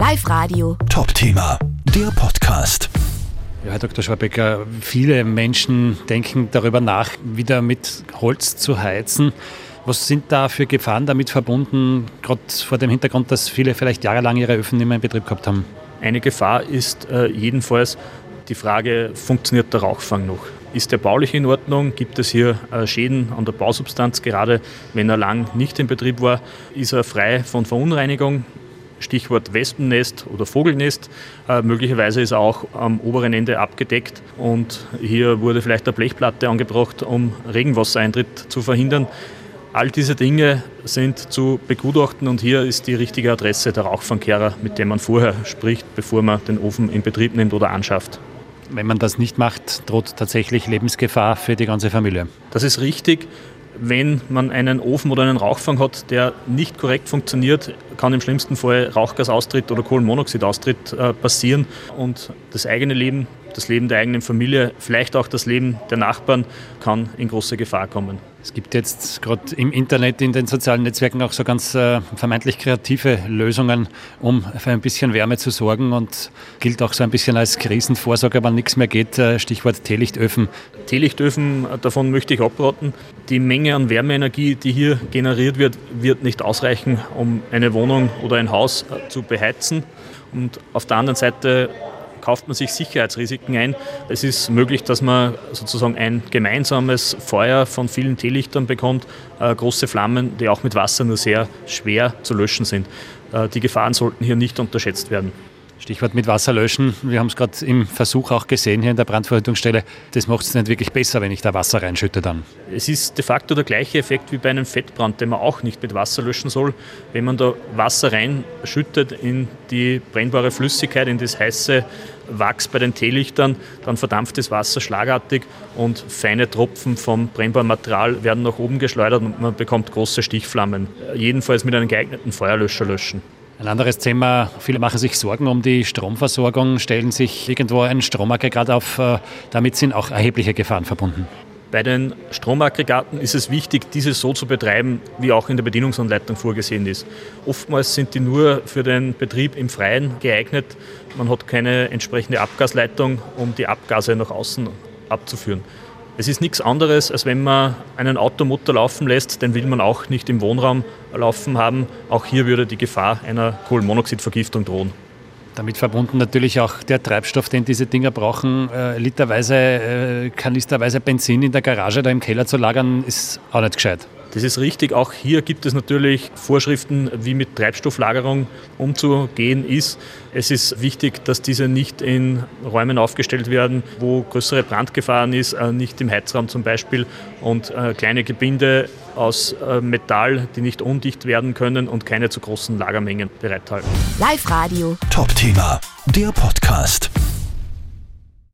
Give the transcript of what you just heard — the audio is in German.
Live Radio. Top-Thema, der Podcast. Ja, Herr Dr. Schwabecker, viele Menschen denken darüber nach, wieder mit Holz zu heizen. Was sind da für Gefahren damit verbunden, gerade vor dem Hintergrund, dass viele vielleicht jahrelang ihre Öfen nicht mehr in Betrieb gehabt haben? Eine Gefahr ist äh, jedenfalls die Frage, funktioniert der Rauchfang noch? Ist der baulich in Ordnung? Gibt es hier äh, Schäden an der Bausubstanz? Gerade wenn er lang nicht in Betrieb war, ist er frei von Verunreinigung? Stichwort Wespennest oder Vogelnest. Äh, möglicherweise ist er auch am oberen Ende abgedeckt und hier wurde vielleicht eine Blechplatte angebracht, um Regenwassereintritt zu verhindern. All diese Dinge sind zu begutachten und hier ist die richtige Adresse der Rauchfangkehrer, mit dem man vorher spricht, bevor man den Ofen in Betrieb nimmt oder anschafft. Wenn man das nicht macht, droht tatsächlich Lebensgefahr für die ganze Familie. Das ist richtig wenn man einen Ofen oder einen Rauchfang hat, der nicht korrekt funktioniert, kann im schlimmsten Fall Rauchgasaustritt oder Kohlenmonoxidaustritt äh, passieren. Und das eigene Leben, das Leben der eigenen Familie, vielleicht auch das Leben der Nachbarn kann in große Gefahr kommen. Es gibt jetzt gerade im Internet, in den sozialen Netzwerken auch so ganz äh, vermeintlich kreative Lösungen, um für ein bisschen Wärme zu sorgen und gilt auch so ein bisschen als Krisenvorsorge, wenn nichts mehr geht. Äh, Stichwort Teelichtöfen. Teelichtöfen, äh, davon möchte ich abraten. Die Menge an Wärmeenergie, die hier generiert wird, wird nicht ausreichen, um eine Wohnung oder ein Haus äh, zu beheizen. Und auf der anderen Seite kauft man sich Sicherheitsrisiken ein. Es ist möglich, dass man sozusagen ein gemeinsames Feuer von vielen Teelichtern bekommt, äh, große Flammen, die auch mit Wasser nur sehr schwer zu löschen sind. Äh, die Gefahren sollten hier nicht unterschätzt werden. Stichwort mit Wasser löschen. Wir haben es gerade im Versuch auch gesehen hier in der Brandverhütungsstelle. Das macht es nicht wirklich besser, wenn ich da Wasser reinschütte dann. Es ist de facto der gleiche Effekt wie bei einem Fettbrand, den man auch nicht mit Wasser löschen soll. Wenn man da Wasser reinschüttet in die brennbare Flüssigkeit, in das heiße Wachs bei den Teelichtern, dann verdampft das Wasser schlagartig und feine Tropfen vom brennbaren Material werden nach oben geschleudert und man bekommt große Stichflammen. Jedenfalls mit einem geeigneten Feuerlöscher löschen. Ein anderes Thema, viele machen sich Sorgen um die Stromversorgung, stellen sich irgendwo ein Stromaggregat auf. Äh, damit sind auch erhebliche Gefahren verbunden. Bei den Stromaggregaten ist es wichtig, diese so zu betreiben, wie auch in der Bedienungsanleitung vorgesehen ist. Oftmals sind die nur für den Betrieb im Freien geeignet. Man hat keine entsprechende Abgasleitung, um die Abgase nach außen abzuführen. Es ist nichts anderes, als wenn man einen Automotor laufen lässt, den will man auch nicht im Wohnraum laufen haben. Auch hier würde die Gefahr einer Kohlenmonoxidvergiftung drohen. Damit verbunden natürlich auch der Treibstoff, den diese Dinger brauchen. Äh, literweise, äh, kanisterweise Benzin in der Garage oder im Keller zu lagern, ist auch nicht gescheit. Das ist richtig. Auch hier gibt es natürlich Vorschriften, wie mit Treibstofflagerung umzugehen ist. Es ist wichtig, dass diese nicht in Räumen aufgestellt werden, wo größere Brandgefahren ist, äh, nicht im Heizraum zum Beispiel und äh, kleine Gebinde aus äh, Metall, die nicht undicht werden können und keine zu großen Lagermengen bereithalten. Live Radio. Top-Thema, der Podcast.